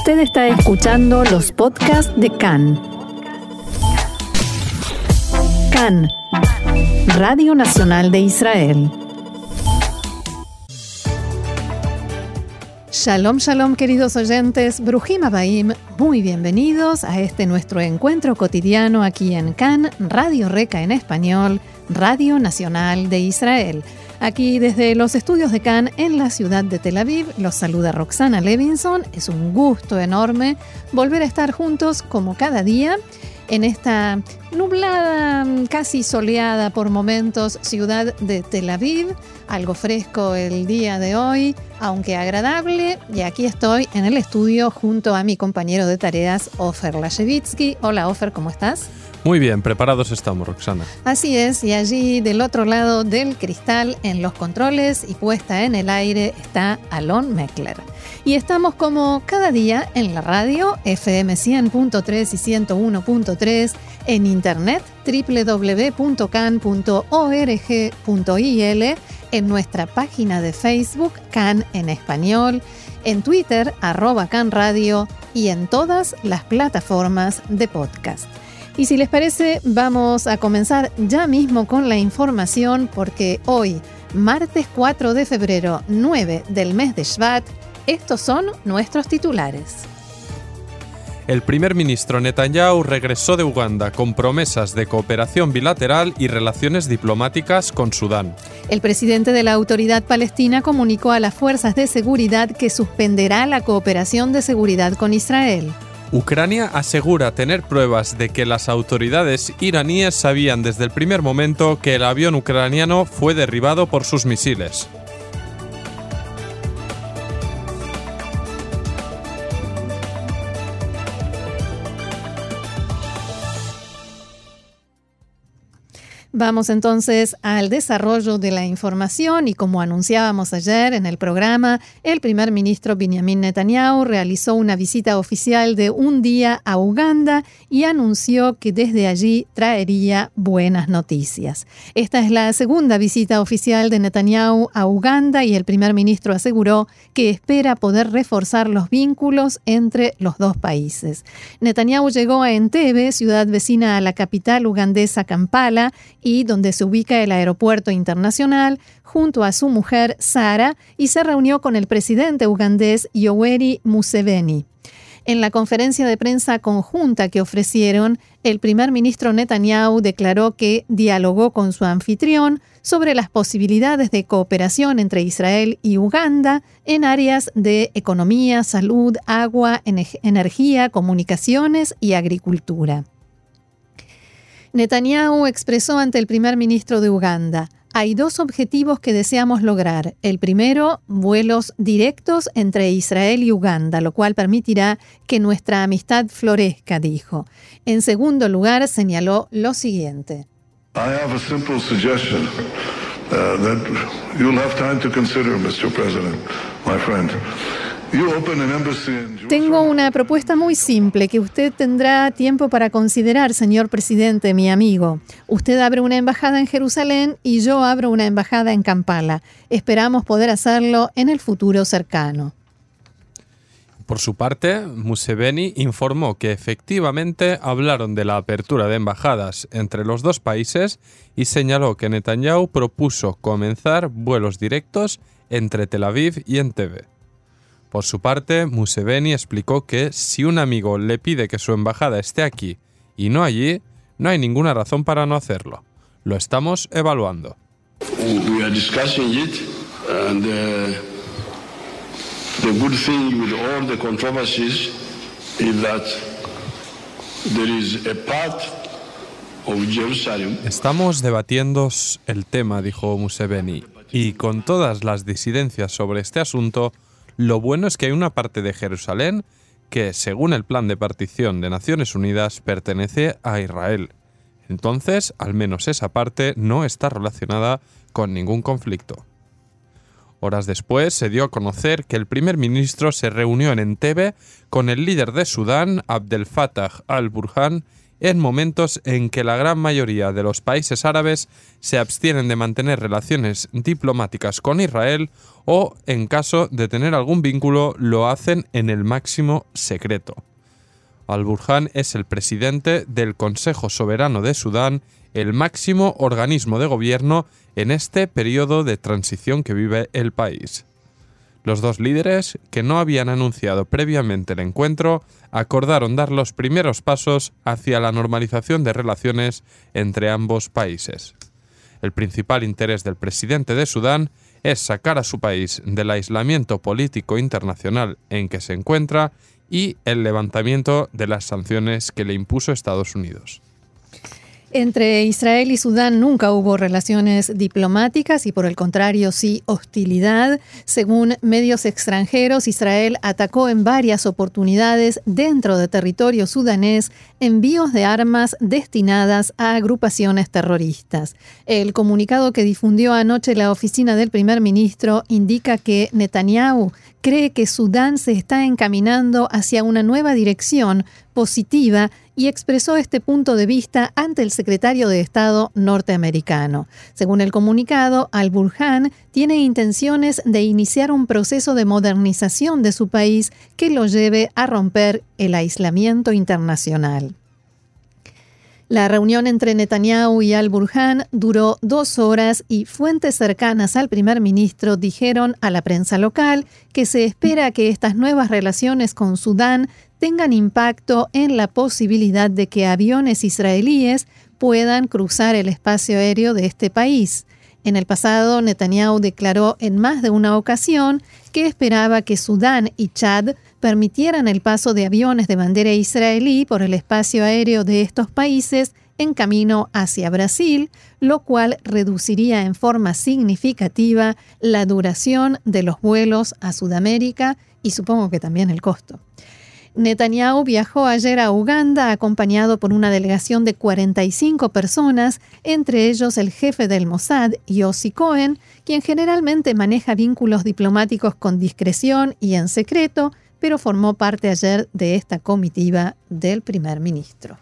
Usted está escuchando los podcasts de CAN. CAN, Radio Nacional de Israel. Shalom, shalom, queridos oyentes. Brujim Abaim, muy bienvenidos a este nuestro encuentro cotidiano aquí en CAN, Radio Reca en español, Radio Nacional de Israel. Aquí desde los estudios de Cannes en la ciudad de Tel Aviv los saluda Roxana Levinson. Es un gusto enorme volver a estar juntos como cada día en esta nublada, casi soleada por momentos ciudad de Tel Aviv. Algo fresco el día de hoy, aunque agradable. Y aquí estoy en el estudio junto a mi compañero de tareas, Ofer Lashevitsky. Hola Ofer, ¿cómo estás? Muy bien, preparados estamos, Roxana. Así es, y allí del otro lado del cristal, en los controles y puesta en el aire, está Alon Meckler. Y estamos como cada día en la radio, FM 100.3 y 101.3, en internet, www.can.org.il, en nuestra página de Facebook, Can en Español, en Twitter, arroba Can Radio, y en todas las plataformas de podcast. Y si les parece, vamos a comenzar ya mismo con la información porque hoy, martes 4 de febrero, 9 del mes de Shvat, estos son nuestros titulares. El primer ministro Netanyahu regresó de Uganda con promesas de cooperación bilateral y relaciones diplomáticas con Sudán. El presidente de la autoridad palestina comunicó a las fuerzas de seguridad que suspenderá la cooperación de seguridad con Israel. Ucrania asegura tener pruebas de que las autoridades iraníes sabían desde el primer momento que el avión ucraniano fue derribado por sus misiles. Vamos entonces al desarrollo de la información y como anunciábamos ayer en el programa, el primer ministro Benjamin Netanyahu realizó una visita oficial de un día a Uganda y anunció que desde allí traería buenas noticias. Esta es la segunda visita oficial de Netanyahu a Uganda y el primer ministro aseguró que espera poder reforzar los vínculos entre los dos países. Netanyahu llegó a Entebbe, ciudad vecina a la capital ugandesa Kampala, y donde se ubica el aeropuerto internacional, junto a su mujer Sara, y se reunió con el presidente ugandés Yoweri Museveni. En la conferencia de prensa conjunta que ofrecieron, el primer ministro Netanyahu declaró que dialogó con su anfitrión sobre las posibilidades de cooperación entre Israel y Uganda en áreas de economía, salud, agua, energía, comunicaciones y agricultura. Netanyahu expresó ante el primer ministro de Uganda, hay dos objetivos que deseamos lograr. El primero, vuelos directos entre Israel y Uganda, lo cual permitirá que nuestra amistad florezca, dijo. En segundo lugar, señaló lo siguiente. I have a simple suggestion uh, that you'll have time to consider, Mr. President, my friend. Tengo una propuesta muy simple que usted tendrá tiempo para considerar, señor presidente, mi amigo. Usted abre una embajada en Jerusalén y yo abro una embajada en Kampala. Esperamos poder hacerlo en el futuro cercano. Por su parte, Museveni informó que efectivamente hablaron de la apertura de embajadas entre los dos países y señaló que Netanyahu propuso comenzar vuelos directos entre Tel Aviv y Entebbe. Por su parte, Museveni explicó que si un amigo le pide que su embajada esté aquí y no allí, no hay ninguna razón para no hacerlo. Lo estamos evaluando. Estamos debatiendo el tema, dijo Museveni, y con todas las disidencias sobre este asunto, lo bueno es que hay una parte de Jerusalén que, según el plan de partición de Naciones Unidas, pertenece a Israel. Entonces, al menos esa parte no está relacionada con ningún conflicto. Horas después se dio a conocer que el primer ministro se reunió en Entebbe con el líder de Sudán, Abdel Fattah al-Burhan, en momentos en que la gran mayoría de los países árabes se abstienen de mantener relaciones diplomáticas con Israel o, en caso de tener algún vínculo, lo hacen en el máximo secreto. Al-Burhan es el presidente del Consejo Soberano de Sudán, el máximo organismo de gobierno en este periodo de transición que vive el país. Los dos líderes, que no habían anunciado previamente el encuentro, acordaron dar los primeros pasos hacia la normalización de relaciones entre ambos países. El principal interés del presidente de Sudán es sacar a su país del aislamiento político internacional en que se encuentra y el levantamiento de las sanciones que le impuso Estados Unidos. Entre Israel y Sudán nunca hubo relaciones diplomáticas y por el contrario sí hostilidad. Según medios extranjeros, Israel atacó en varias oportunidades dentro de territorio sudanés envíos de armas destinadas a agrupaciones terroristas. El comunicado que difundió anoche la oficina del primer ministro indica que Netanyahu cree que Sudán se está encaminando hacia una nueva dirección positiva y expresó este punto de vista ante el secretario de Estado norteamericano. Según el comunicado, al-Burhan tiene intenciones de iniciar un proceso de modernización de su país que lo lleve a romper el aislamiento internacional. La reunión entre Netanyahu y al-Burhan duró dos horas y fuentes cercanas al primer ministro dijeron a la prensa local que se espera que estas nuevas relaciones con Sudán tengan impacto en la posibilidad de que aviones israelíes puedan cruzar el espacio aéreo de este país. En el pasado, Netanyahu declaró en más de una ocasión que esperaba que Sudán y Chad permitieran el paso de aviones de bandera israelí por el espacio aéreo de estos países en camino hacia Brasil, lo cual reduciría en forma significativa la duración de los vuelos a Sudamérica y supongo que también el costo. Netanyahu viajó ayer a Uganda acompañado por una delegación de 45 personas, entre ellos el jefe del Mossad, Yossi Cohen, quien generalmente maneja vínculos diplomáticos con discreción y en secreto, pero formó parte ayer de esta comitiva del primer ministro.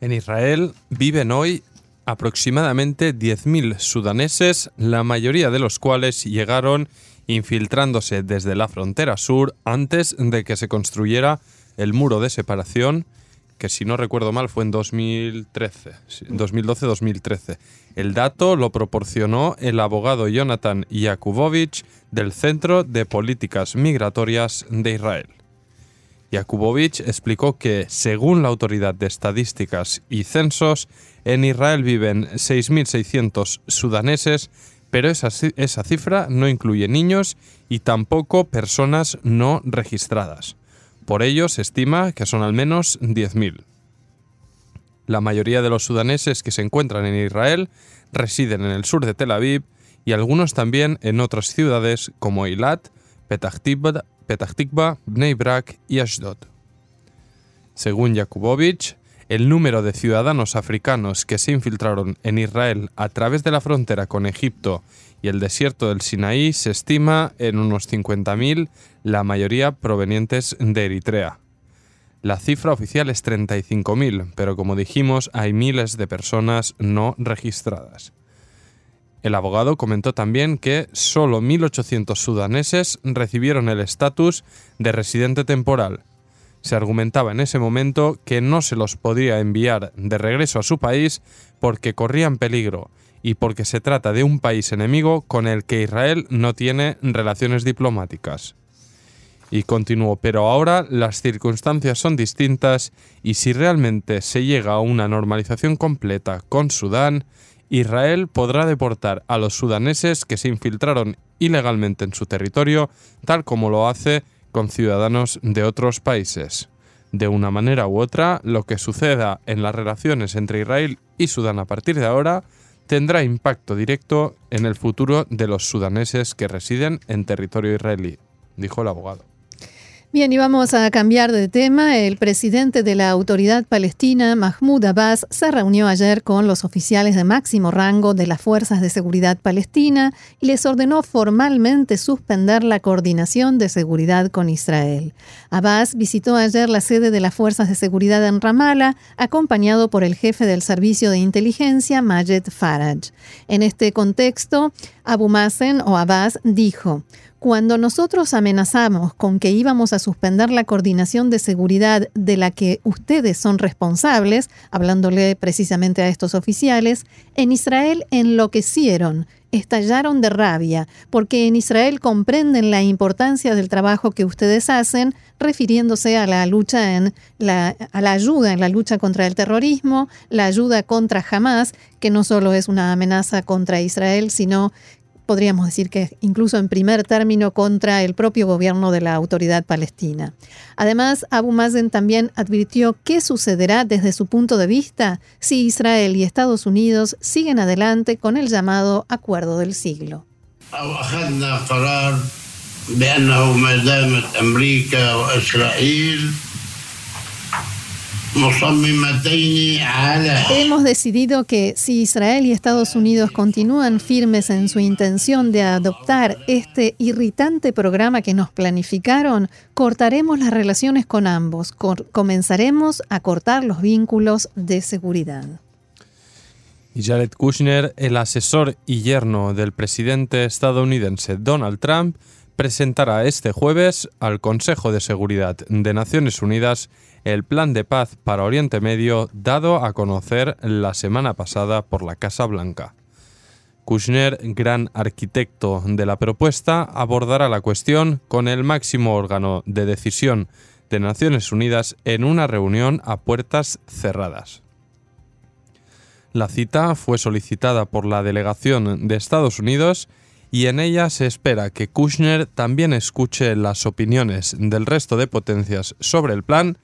En Israel viven hoy aproximadamente 10.000 sudaneses, la mayoría de los cuales llegaron infiltrándose desde la frontera sur antes de que se construyera el muro de separación, que si no recuerdo mal fue en 2013, 2012-2013. El dato lo proporcionó el abogado Jonathan Yakubovich del Centro de Políticas Migratorias de Israel. Yakubovich explicó que, según la Autoridad de Estadísticas y Censos, en Israel viven 6.600 sudaneses, pero esa, esa cifra no incluye niños y tampoco personas no registradas. Por ello, se estima que son al menos 10.000. La mayoría de los sudaneses que se encuentran en Israel residen en el sur de Tel Aviv y algunos también en otras ciudades como Eilat, Petah Tikva, Bnei Brak y Ashdod. Según Yakubovich, el número de ciudadanos africanos que se infiltraron en Israel a través de la frontera con Egipto y el desierto del Sinaí se estima en unos 50.000, la mayoría provenientes de Eritrea. La cifra oficial es 35.000, pero como dijimos, hay miles de personas no registradas. El abogado comentó también que solo 1.800 sudaneses recibieron el estatus de residente temporal. Se argumentaba en ese momento que no se los podía enviar de regreso a su país porque corrían peligro y porque se trata de un país enemigo con el que Israel no tiene relaciones diplomáticas. Y continuó, pero ahora las circunstancias son distintas y si realmente se llega a una normalización completa con Sudán, Israel podrá deportar a los sudaneses que se infiltraron ilegalmente en su territorio, tal como lo hace con ciudadanos de otros países. De una manera u otra, lo que suceda en las relaciones entre Israel y Sudán a partir de ahora tendrá impacto directo en el futuro de los sudaneses que residen en territorio israelí, dijo el abogado. Bien, y vamos a cambiar de tema. El presidente de la autoridad palestina, Mahmoud Abbas, se reunió ayer con los oficiales de máximo rango de las Fuerzas de Seguridad Palestina y les ordenó formalmente suspender la coordinación de seguridad con Israel. Abbas visitó ayer la sede de las Fuerzas de Seguridad en Ramallah, acompañado por el jefe del Servicio de Inteligencia, Majed Faraj. En este contexto, Abu Mazen o Abbas dijo, cuando nosotros amenazamos con que íbamos a suspender la coordinación de seguridad de la que ustedes son responsables, hablándole precisamente a estos oficiales, en Israel enloquecieron, estallaron de rabia, porque en Israel comprenden la importancia del trabajo que ustedes hacen, refiriéndose a la lucha en la, a la ayuda en la lucha contra el terrorismo, la ayuda contra Hamas, que no solo es una amenaza contra Israel, sino podríamos decir que incluso en primer término contra el propio gobierno de la autoridad palestina. Además, Abu Mazen también advirtió qué sucederá desde su punto de vista si Israel y Estados Unidos siguen adelante con el llamado Acuerdo del Siglo. Hemos decidido que si Israel y Estados Unidos continúan firmes en su intención de adoptar este irritante programa que nos planificaron, cortaremos las relaciones con ambos, comenzaremos a cortar los vínculos de seguridad. Y Jared Kushner, el asesor y yerno del presidente estadounidense Donald Trump, presentará este jueves al Consejo de Seguridad de Naciones Unidas el plan de paz para Oriente Medio dado a conocer la semana pasada por la Casa Blanca. Kushner, gran arquitecto de la propuesta, abordará la cuestión con el máximo órgano de decisión de Naciones Unidas en una reunión a puertas cerradas. La cita fue solicitada por la delegación de Estados Unidos y en ella se espera que Kushner también escuche las opiniones del resto de potencias sobre el plan,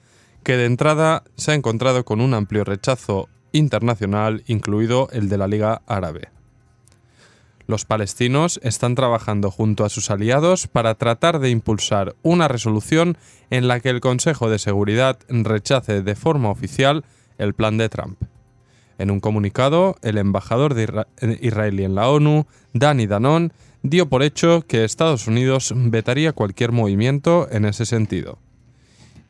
que de entrada se ha encontrado con un amplio rechazo internacional, incluido el de la Liga Árabe. Los palestinos están trabajando junto a sus aliados para tratar de impulsar una resolución en la que el Consejo de Seguridad rechace de forma oficial el plan de Trump. En un comunicado, el embajador de israelí en la ONU, Dani Danon, dio por hecho que Estados Unidos vetaría cualquier movimiento en ese sentido.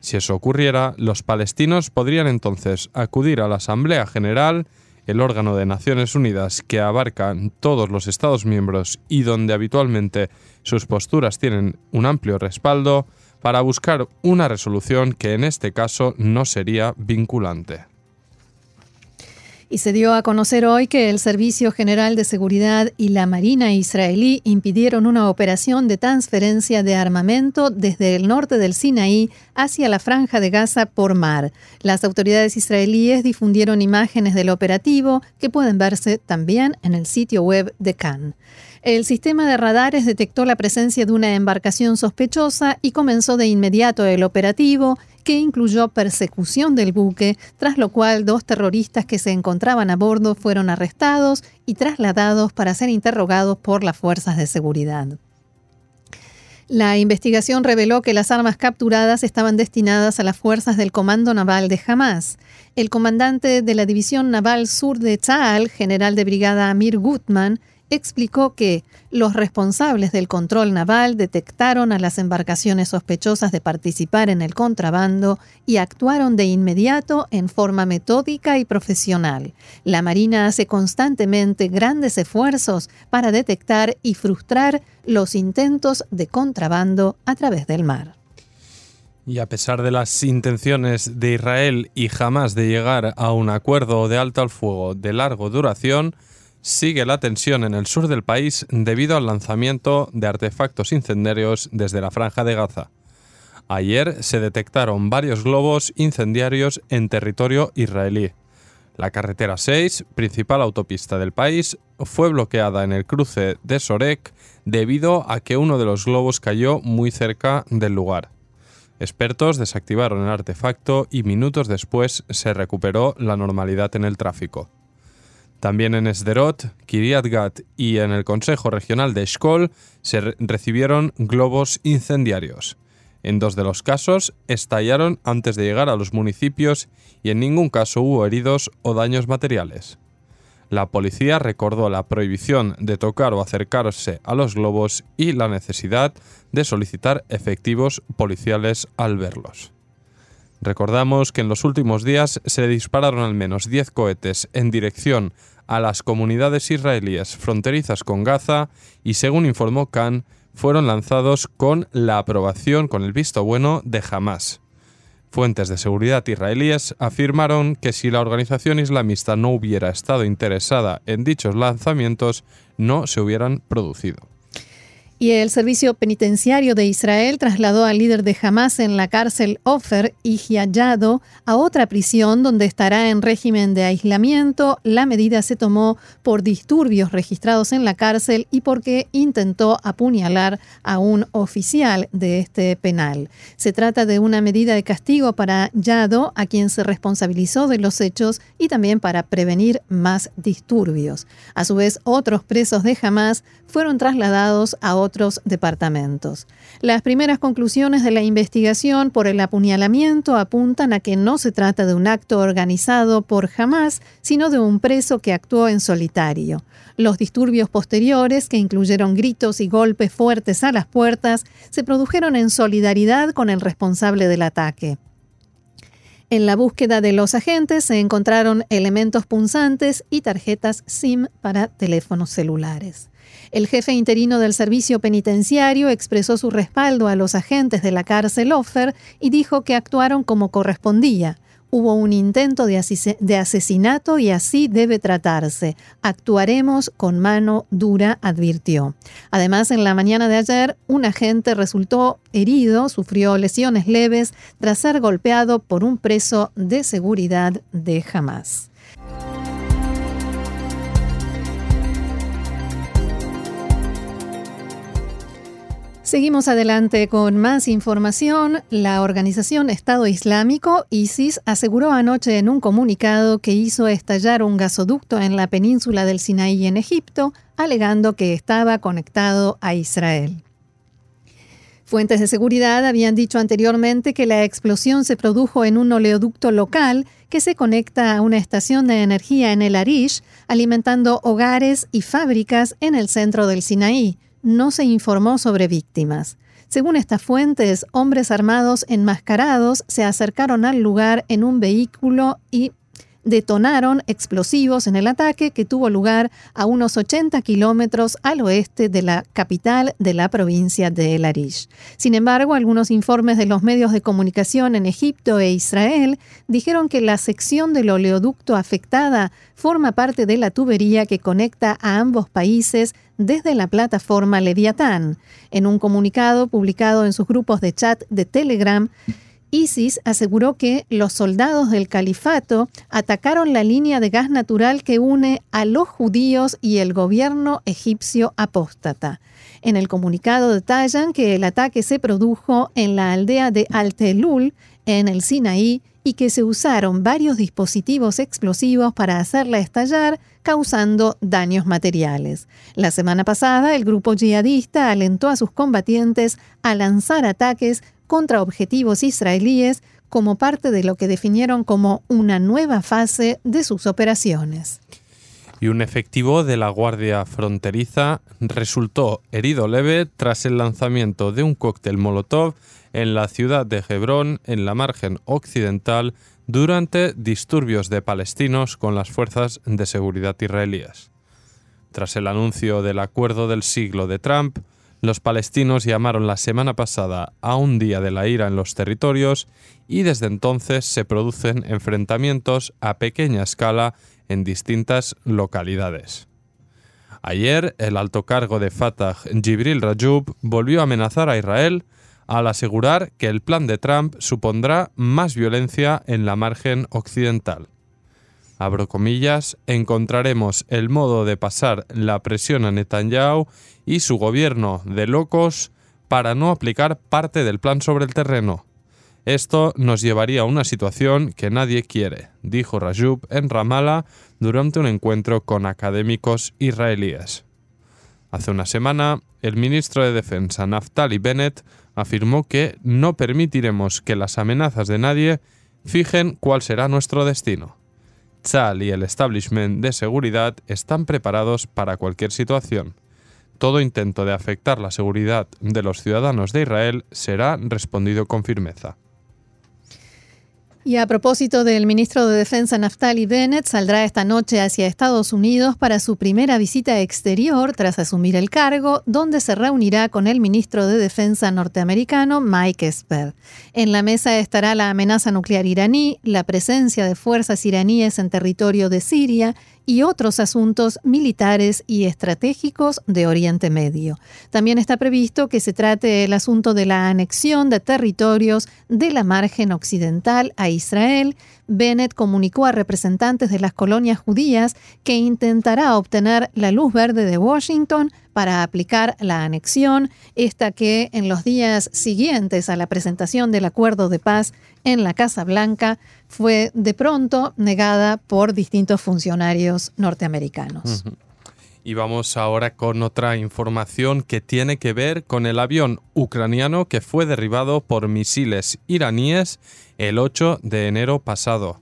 Si eso ocurriera, los palestinos podrían entonces acudir a la Asamblea General, el órgano de Naciones Unidas que abarca todos los Estados miembros y donde habitualmente sus posturas tienen un amplio respaldo, para buscar una resolución que en este caso no sería vinculante. Y se dio a conocer hoy que el Servicio General de Seguridad y la Marina israelí impidieron una operación de transferencia de armamento desde el norte del Sinaí hacia la franja de Gaza por mar. Las autoridades israelíes difundieron imágenes del operativo que pueden verse también en el sitio web de Cannes. El sistema de radares detectó la presencia de una embarcación sospechosa y comenzó de inmediato el operativo, que incluyó persecución del buque, tras lo cual dos terroristas que se encontraban a bordo fueron arrestados y trasladados para ser interrogados por las fuerzas de seguridad. La investigación reveló que las armas capturadas estaban destinadas a las fuerzas del Comando Naval de Hamas. El comandante de la División Naval Sur de Tzal, general de brigada Amir Gutman, explicó que los responsables del control naval detectaron a las embarcaciones sospechosas de participar en el contrabando y actuaron de inmediato en forma metódica y profesional. La Marina hace constantemente grandes esfuerzos para detectar y frustrar los intentos de contrabando a través del mar. Y a pesar de las intenciones de Israel y jamás de llegar a un acuerdo de alto al fuego de larga duración, sigue la tensión en el sur del país debido al lanzamiento de artefactos incendiarios desde la franja de Gaza. Ayer se detectaron varios globos incendiarios en territorio israelí. La carretera 6, principal autopista del país, fue bloqueada en el cruce de Sorek debido a que uno de los globos cayó muy cerca del lugar. Expertos desactivaron el artefacto y minutos después se recuperó la normalidad en el tráfico. También en Sderot, Kiryat Gat y en el Consejo Regional de Eshkol se recibieron globos incendiarios. En dos de los casos estallaron antes de llegar a los municipios y en ningún caso hubo heridos o daños materiales. La policía recordó la prohibición de tocar o acercarse a los globos y la necesidad de solicitar efectivos policiales al verlos. Recordamos que en los últimos días se dispararon al menos 10 cohetes en dirección a las comunidades israelíes fronterizas con Gaza y según informó Khan, fueron lanzados con la aprobación, con el visto bueno de Hamas. Fuentes de seguridad israelíes afirmaron que si la organización islamista no hubiera estado interesada en dichos lanzamientos, no se hubieran producido. Y el Servicio Penitenciario de Israel trasladó al líder de Hamas en la cárcel Ofer, Ijiayado, a otra prisión donde estará en régimen de aislamiento. La medida se tomó por disturbios registrados en la cárcel y porque intentó apuñalar a un oficial de este penal. Se trata de una medida de castigo para Yado, a quien se responsabilizó de los hechos y también para prevenir más disturbios. A su vez, otros presos de Hamas fueron trasladados a otros departamentos. Las primeras conclusiones de la investigación por el apuñalamiento apuntan a que no se trata de un acto organizado por Hamas, sino de un preso que actuó en solitario. Los disturbios posteriores, que incluyeron gritos y golpes fuertes a las puertas, se produjeron en solidaridad con el responsable del ataque. En la búsqueda de los agentes se encontraron elementos punzantes y tarjetas SIM para teléfonos celulares. El jefe interino del servicio penitenciario expresó su respaldo a los agentes de la cárcel Offer y dijo que actuaron como correspondía. Hubo un intento de, asesinato y así debe tratarse. Actuaremos con mano dura, advirtió. Además, en la mañana de ayer, un agente resultó herido, sufrió lesiones leves tras ser golpeado por un preso de seguridad de Hamas. Seguimos adelante con más información. La organización Estado Islámico, ISIS, aseguró anoche en un comunicado que hizo estallar un gasoducto en la península del Sinaí en Egipto, alegando que estaba conectado a Israel. Fuentes de seguridad habían dicho anteriormente que la explosión se produjo en un oleoducto local que se conecta a una estación de energía en el Arish, alimentando hogares y fábricas en el centro del Sinaí no se informó sobre víctimas. Según estas fuentes, hombres armados enmascarados se acercaron al lugar en un vehículo y detonaron explosivos en el ataque que tuvo lugar a unos 80 kilómetros al oeste de la capital de la provincia de El Arish. Sin embargo, algunos informes de los medios de comunicación en Egipto e Israel dijeron que la sección del oleoducto afectada forma parte de la tubería que conecta a ambos países desde la plataforma Leviatán. En un comunicado publicado en sus grupos de chat de Telegram, ISIS aseguró que los soldados del califato atacaron la línea de gas natural que une a los judíos y el gobierno egipcio apóstata. En el comunicado detallan que el ataque se produjo en la aldea de Al-Telul, en el Sinaí, y que se usaron varios dispositivos explosivos para hacerla estallar, causando daños materiales. La semana pasada, el grupo yihadista alentó a sus combatientes a lanzar ataques contra objetivos israelíes como parte de lo que definieron como una nueva fase de sus operaciones. Y un efectivo de la Guardia Fronteriza resultó herido leve tras el lanzamiento de un cóctel Molotov en la ciudad de Hebrón, en la margen occidental, durante disturbios de palestinos con las fuerzas de seguridad israelíes. Tras el anuncio del acuerdo del siglo de Trump, los palestinos llamaron la semana pasada a un día de la ira en los territorios y desde entonces se producen enfrentamientos a pequeña escala en distintas localidades. Ayer, el alto cargo de Fatah, Jibril Rajub, volvió a amenazar a Israel al asegurar que el plan de Trump supondrá más violencia en la margen occidental abro comillas, encontraremos el modo de pasar la presión a Netanyahu y su gobierno de locos para no aplicar parte del plan sobre el terreno. Esto nos llevaría a una situación que nadie quiere, dijo Rajub en Ramallah durante un encuentro con académicos israelíes. Hace una semana, el ministro de Defensa Naftali Bennett afirmó que no permitiremos que las amenazas de nadie fijen cuál será nuestro destino. Chal y el establishment de seguridad están preparados para cualquier situación. Todo intento de afectar la seguridad de los ciudadanos de Israel será respondido con firmeza. Y a propósito del ministro de Defensa Naftali Bennett, saldrá esta noche hacia Estados Unidos para su primera visita exterior tras asumir el cargo, donde se reunirá con el ministro de Defensa norteamericano Mike Esper. En la mesa estará la amenaza nuclear iraní, la presencia de fuerzas iraníes en territorio de Siria y otros asuntos militares y estratégicos de Oriente Medio. También está previsto que se trate el asunto de la anexión de territorios de la margen occidental a Israel. Bennett comunicó a representantes de las colonias judías que intentará obtener la luz verde de Washington para aplicar la anexión, esta que en los días siguientes a la presentación del acuerdo de paz en la Casa Blanca fue de pronto negada por distintos funcionarios norteamericanos. Y vamos ahora con otra información que tiene que ver con el avión ucraniano que fue derribado por misiles iraníes el 8 de enero pasado.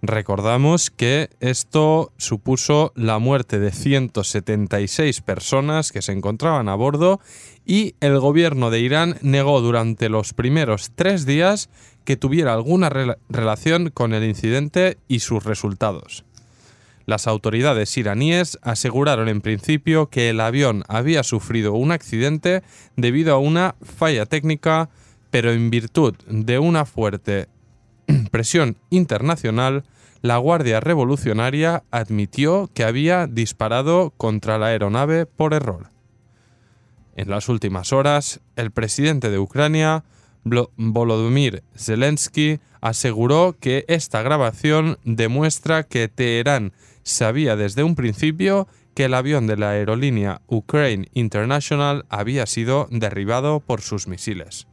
Recordamos que esto supuso la muerte de 176 personas que se encontraban a bordo y el gobierno de Irán negó durante los primeros tres días que tuviera alguna relación con el incidente y sus resultados. Las autoridades iraníes aseguraron en principio que el avión había sufrido un accidente debido a una falla técnica, pero en virtud de una fuerte presión internacional, la Guardia Revolucionaria admitió que había disparado contra la aeronave por error. En las últimas horas, el presidente de Ucrania, Volodymyr Zelensky, aseguró que esta grabación demuestra que Teherán sabía desde un principio que el avión de la aerolínea Ukraine International había sido derribado por sus misiles.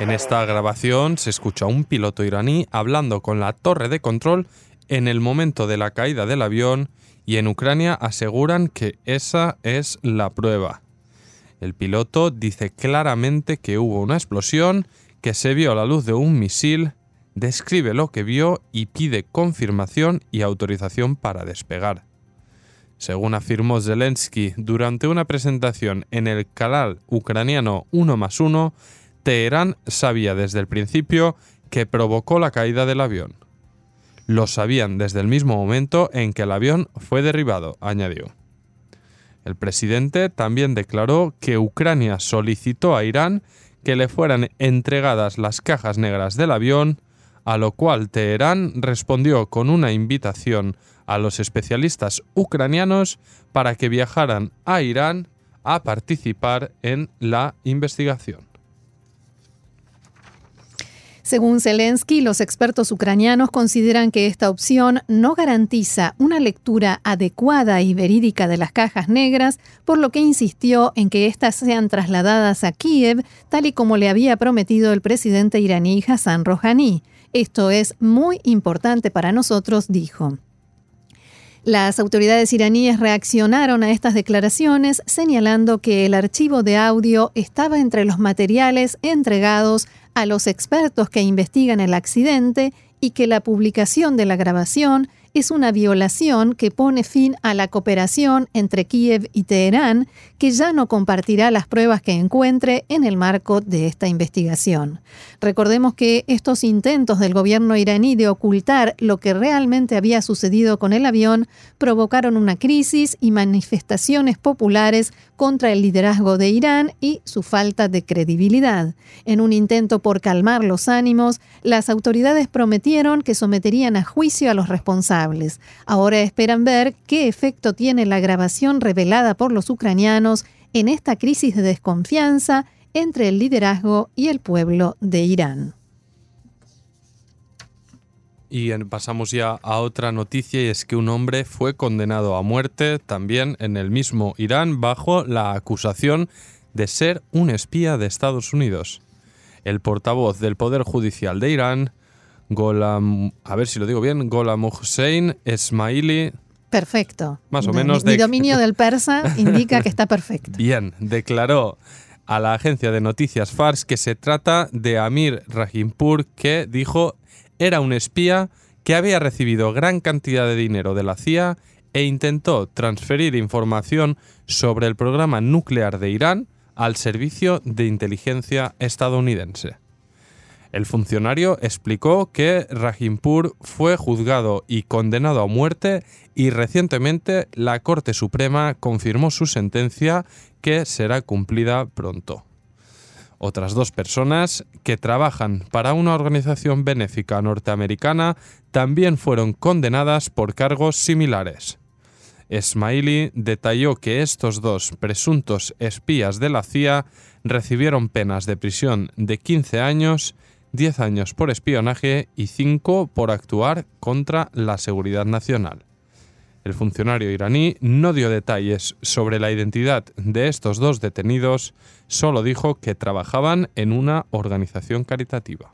En esta grabación se escucha a un piloto iraní hablando con la torre de control en el momento de la caída del avión y en Ucrania aseguran que esa es la prueba. El piloto dice claramente que hubo una explosión, que se vio la luz de un misil describe lo que vio y pide confirmación y autorización para despegar. Según afirmó Zelensky durante una presentación en el canal ucraniano 1 más 1, Teherán sabía desde el principio que provocó la caída del avión. Lo sabían desde el mismo momento en que el avión fue derribado, añadió. El presidente también declaró que Ucrania solicitó a Irán que le fueran entregadas las cajas negras del avión a lo cual Teherán respondió con una invitación a los especialistas ucranianos para que viajaran a Irán a participar en la investigación. Según Zelensky, los expertos ucranianos consideran que esta opción no garantiza una lectura adecuada y verídica de las cajas negras, por lo que insistió en que éstas sean trasladadas a Kiev, tal y como le había prometido el presidente iraní Hassan Rouhani. Esto es muy importante para nosotros, dijo. Las autoridades iraníes reaccionaron a estas declaraciones señalando que el archivo de audio estaba entre los materiales entregados a los expertos que investigan el accidente y que la publicación de la grabación es una violación que pone fin a la cooperación entre Kiev y Teherán, que ya no compartirá las pruebas que encuentre en el marco de esta investigación. Recordemos que estos intentos del gobierno iraní de ocultar lo que realmente había sucedido con el avión provocaron una crisis y manifestaciones populares contra el liderazgo de Irán y su falta de credibilidad. En un intento por calmar los ánimos, las autoridades prometieron que someterían a juicio a los responsables. Ahora esperan ver qué efecto tiene la grabación revelada por los ucranianos en esta crisis de desconfianza entre el liderazgo y el pueblo de Irán. Y pasamos ya a otra noticia y es que un hombre fue condenado a muerte también en el mismo Irán bajo la acusación de ser un espía de Estados Unidos. El portavoz del Poder Judicial de Irán, Golam, a ver si lo digo bien, Golam Hussein Esmaili. Perfecto. Más o menos Mi, de- dominio del persa indica que está perfecto. Bien, declaró a la agencia de noticias Fars que se trata de Amir Rahimpur, que dijo era un espía que había recibido gran cantidad de dinero de la CIA e intentó transferir información sobre el programa nuclear de Irán al servicio de inteligencia estadounidense. El funcionario explicó que Rahimpur fue juzgado y condenado a muerte y recientemente la Corte Suprema confirmó su sentencia que será cumplida pronto. Otras dos personas que trabajan para una organización benéfica norteamericana también fueron condenadas por cargos similares. Esmaili detalló que estos dos presuntos espías de la CIA recibieron penas de prisión de 15 años, 10 años por espionaje y 5 por actuar contra la seguridad nacional. El funcionario iraní no dio detalles sobre la identidad de estos dos detenidos, solo dijo que trabajaban en una organización caritativa.